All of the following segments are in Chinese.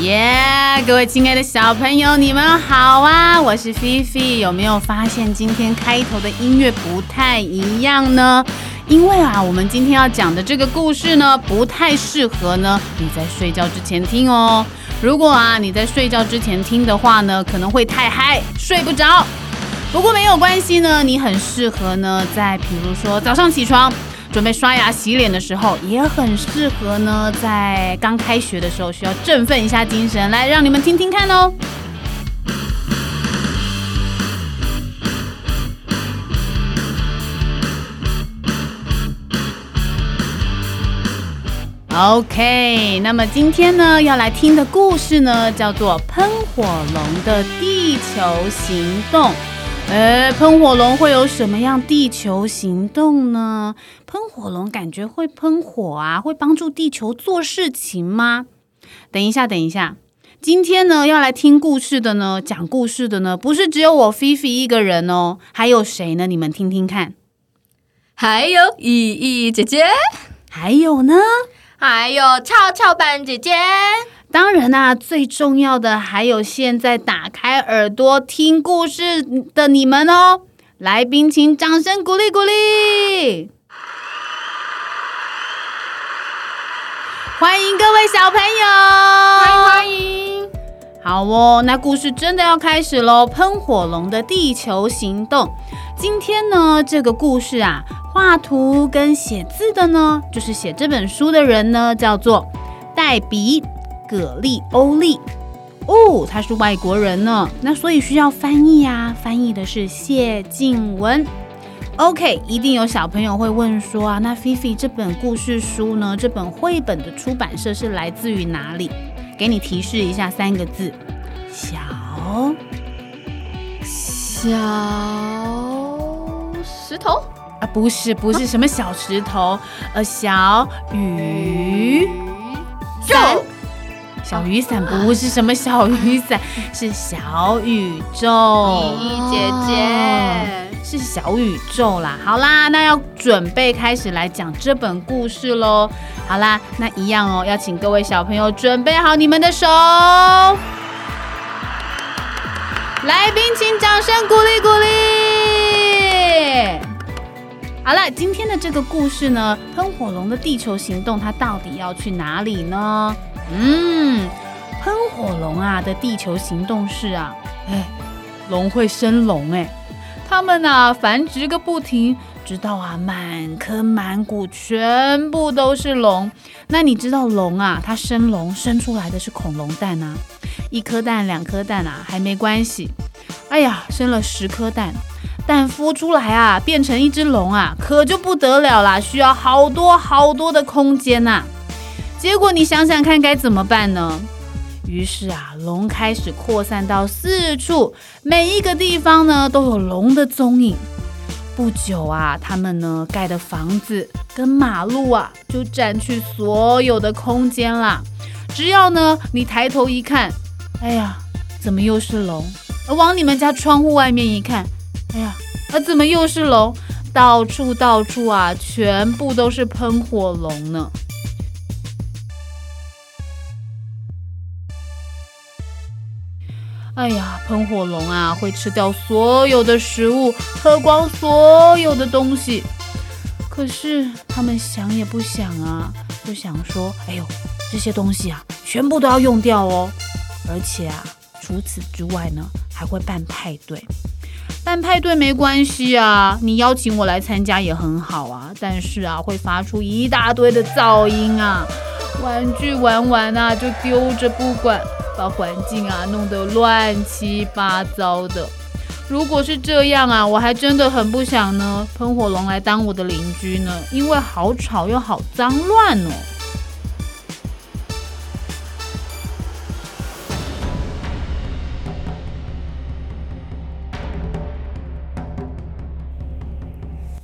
耶！各位亲爱的小朋友，你们好啊！我是菲菲。有没有发现今天开头的音乐不太一样呢？因为啊，我们今天要讲的这个故事呢，不太适合呢你在睡觉之前听哦。如果啊你在睡觉之前听的话呢，可能会太嗨，睡不着。不过没有关系呢，你很适合呢，在比如说早上起床。准备刷牙洗脸的时候，也很适合呢。在刚开学的时候，需要振奋一下精神，来让你们听听看哦。OK，那么今天呢，要来听的故事呢，叫做《喷火龙的地球行动》。哎，喷火龙会有什么样地球行动呢？喷火龙感觉会喷火啊，会帮助地球做事情吗？等一下，等一下，今天呢要来听故事的呢，讲故事的呢，不是只有我菲菲一个人哦，还有谁呢？你们听听看，还有依依姐姐，还有呢，还有跷跷板姐姐。当然啦，最重要的还有现在打开耳朵听故事的你们哦！来宾，请掌声鼓励鼓励！欢迎各位小朋友，欢迎欢迎！好哦，那故事真的要开始喽！喷火龙的地球行动。今天呢，这个故事啊，画图跟写字的呢，就是写这本书的人呢，叫做黛比。葛利欧利哦，他是外国人呢，那所以需要翻译啊，翻译的是谢静文。OK，一定有小朋友会问说啊，那菲菲这本故事书呢，这本绘本的出版社是来自于哪里？给你提示一下，三个字：小小石头啊，不是不是什么小石头，呃，小雨就。小雨伞不是什么小雨伞，是小宇宙。依依姐姐是小宇宙啦。好啦，那要准备开始来讲这本故事喽。好啦，那一样哦，要请各位小朋友准备好你们的手。来宾请掌声鼓励鼓励。好了，今天的这个故事呢，喷火龙的地球行动，它到底要去哪里呢？嗯，喷火龙啊的地球行动是啊，哎，龙会生龙哎，它们啊繁殖个不停，直到啊满坑满谷全部都是龙。那你知道龙啊，它生龙生出来的是恐龙蛋啊，一颗蛋两颗蛋啊还没关系，哎呀生了十颗蛋，蛋孵出来啊变成一只龙啊，可就不得了啦，需要好多好多的空间呐。结果你想想看该怎么办呢？于是啊，龙开始扩散到四处，每一个地方呢都有龙的踪影。不久啊，他们呢盖的房子跟马路啊就占去所有的空间啦。只要呢你抬头一看，哎呀，怎么又是龙？往你们家窗户外面一看，哎呀，啊怎么又是龙？到处到处啊，全部都是喷火龙呢。哎呀，喷火龙啊，会吃掉所有的食物，喝光所有的东西。可是他们想也不想啊，就想说：哎呦，这些东西啊，全部都要用掉哦。而且啊，除此之外呢，还会办派对。办派对没关系啊，你邀请我来参加也很好啊。但是啊，会发出一大堆的噪音啊，玩具玩完啊就丢着不管。把环境啊弄得乱七八糟的。如果是这样啊，我还真的很不想呢，喷火龙来当我的邻居呢，因为好吵又好脏乱哦。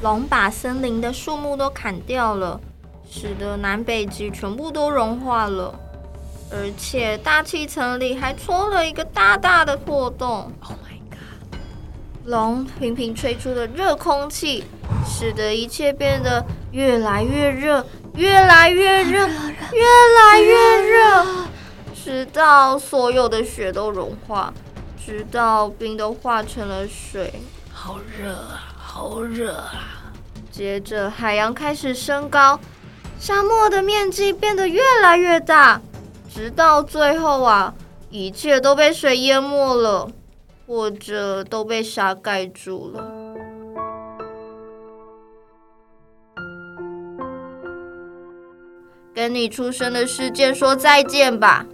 龙把森林的树木都砍掉了，使得南北极全部都融化了。而且大气层里还戳了一个大大的破洞。Oh my god！龙频频吹出的热空气，使得一切变得越来越热，越来越热，越来越热。直到所有的雪都融化，直到冰都化成了水。好热啊，好热啊！接着海洋开始升高，沙漠的面积变得越来越大，直到最后啊，一切都被水淹没了，或者都被沙盖住了。跟你出生的事件说再见吧。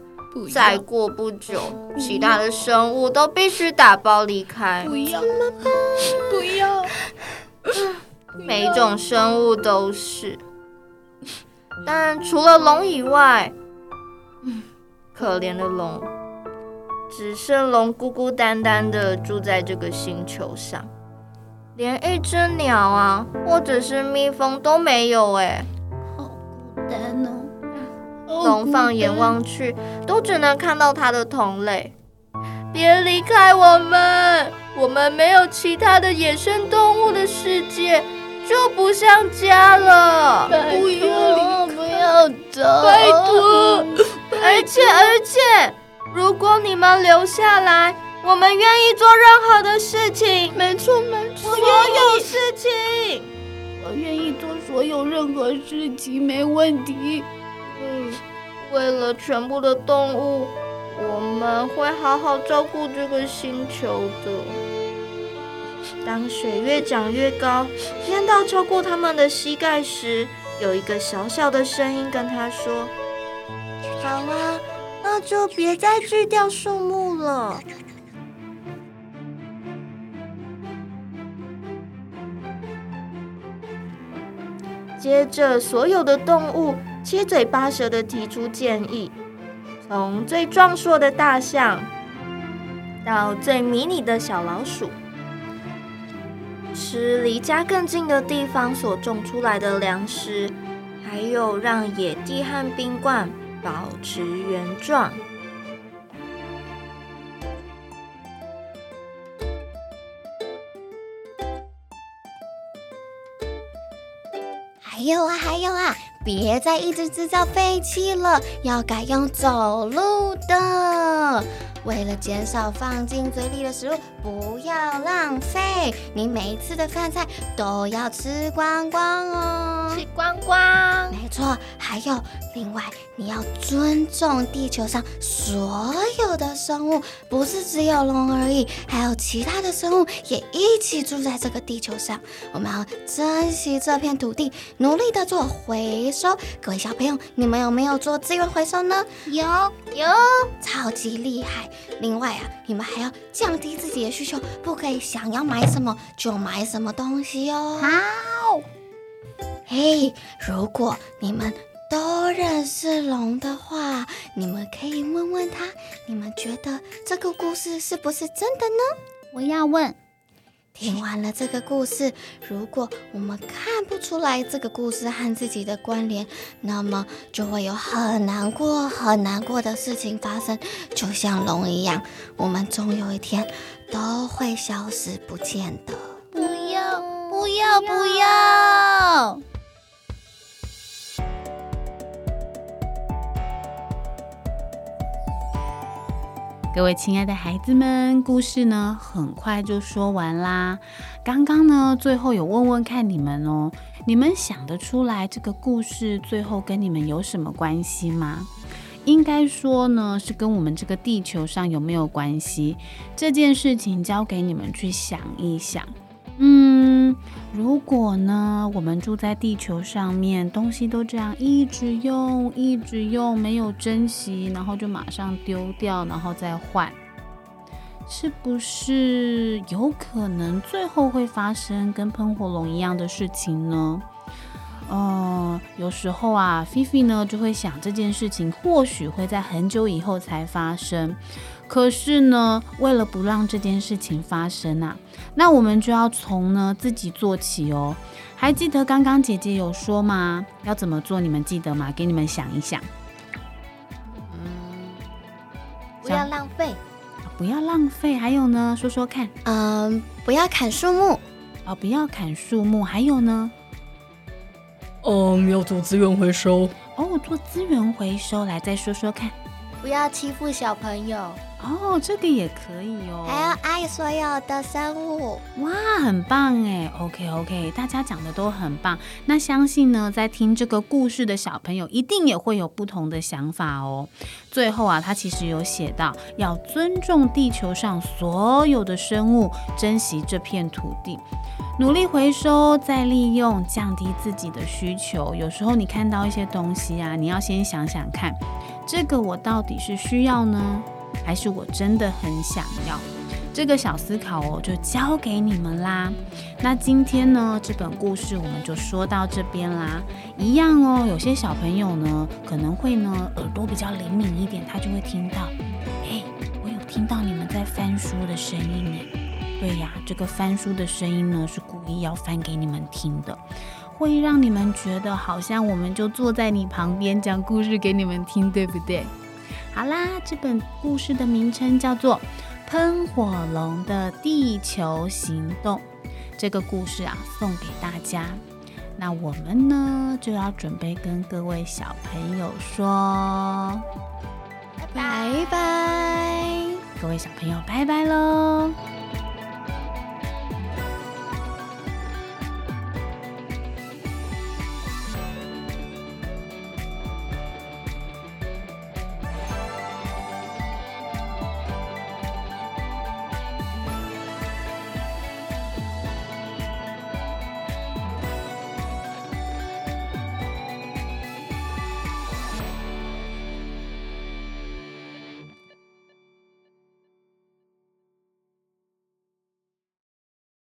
再过不久，其他的生物都必须打包离开。不要，不要，每一种生物都是，但除了龙以外，可怜的龙，只剩龙孤孤单单的住在这个星球上，连一只鸟啊，或者是蜜蜂都没有。哎，好孤单哦。龙放眼望去，都只能看到它的同类。别离开我们，我们没有其他的野生动物的世界就不像家了。不要不要走，拜托！而且而且，如果你们留下来，我们愿意做任何的事情。没错没错，所有事情，我愿意做所有任何事情，没问题。嗯，为了全部的动物，我们会好好照顾这个星球的。当水越涨越高，淹到超过他们的膝盖时，有一个小小的声音跟他说：“好啊，那就别再锯掉树木了。”接着，所有的动物。七嘴八舌的提出建议，从最壮硕的大象到最迷你的小老鼠，吃离家更近的地方所种出来的粮食，还有让野地和冰冠保持原状。还有啊，还有啊！别再一直制造废气了，要改用走路的。为了减少放进嘴里的食物，不要浪费。你每一次的饭菜都要吃光光哦，吃光光。没错，还有另外，你要尊重地球上所有的生物，不是只有龙而已，还有其他的生物也一起住在这个地球上。我们要珍惜这片土地，努力的做回收。各位小朋友，你们有没有做资源回收呢？有有，超级厉害。另外啊，你们还要降低自己的需求，不可以想要买什么就买什么东西哦。好，嘿，如果你们都认识龙的话，你们可以问问他，你们觉得这个故事是不是真的呢？我要问。听完了这个故事，如果我们看不出来这个故事和自己的关联，那么就会有很难过、很难过的事情发生。就像龙一样，我们总有一天都会消失不见的。不要，不要，不要！各位亲爱的孩子们，故事呢很快就说完啦。刚刚呢，最后有问问看你们哦，你们想得出来这个故事最后跟你们有什么关系吗？应该说呢，是跟我们这个地球上有没有关系？这件事情交给你们去想一想。嗯，如果呢，我们住在地球上面，东西都这样一直用，一直用，没有珍惜，然后就马上丢掉，然后再换，是不是有可能最后会发生跟喷火龙一样的事情呢？嗯，有时候啊，菲菲呢就会想这件事情或许会在很久以后才发生。可是呢，为了不让这件事情发生啊，那我们就要从呢自己做起哦。还记得刚刚姐姐有说吗？要怎么做？你们记得吗？给你们想一想。嗯，不要浪费，不要浪费。还有呢，说说看。嗯，不要砍树木。哦，不要砍树木。还有呢？嗯，要做资源回收。哦，做资源回收。来，再说说看。不要欺负小朋友，哦，这个也可以哦。还要爱所有的生物。哇，很棒哎！OK OK，大家讲的都很棒。那相信呢，在听这个故事的小朋友一定也会有不同的想法哦。最后啊，他其实有写到要尊重地球上所有的生物，珍惜这片土地。努力回收再利用，降低自己的需求。有时候你看到一些东西啊，你要先想想看，这个我到底是需要呢，还是我真的很想要？这个小思考哦，就交给你们啦。那今天呢，这本故事我们就说到这边啦。一样哦，有些小朋友呢，可能会呢耳朵比较灵敏一点，他就会听到，哎，我有听到你们在翻书的声音哎。对呀，这个翻书的声音呢，是故意要翻给你们听的，会让你们觉得好像我们就坐在你旁边讲故事给你们听，对不对？好啦，这本故事的名称叫做《喷火龙的地球行动》，这个故事啊送给大家。那我们呢就要准备跟各位小朋友说拜拜，各位小朋友拜拜喽。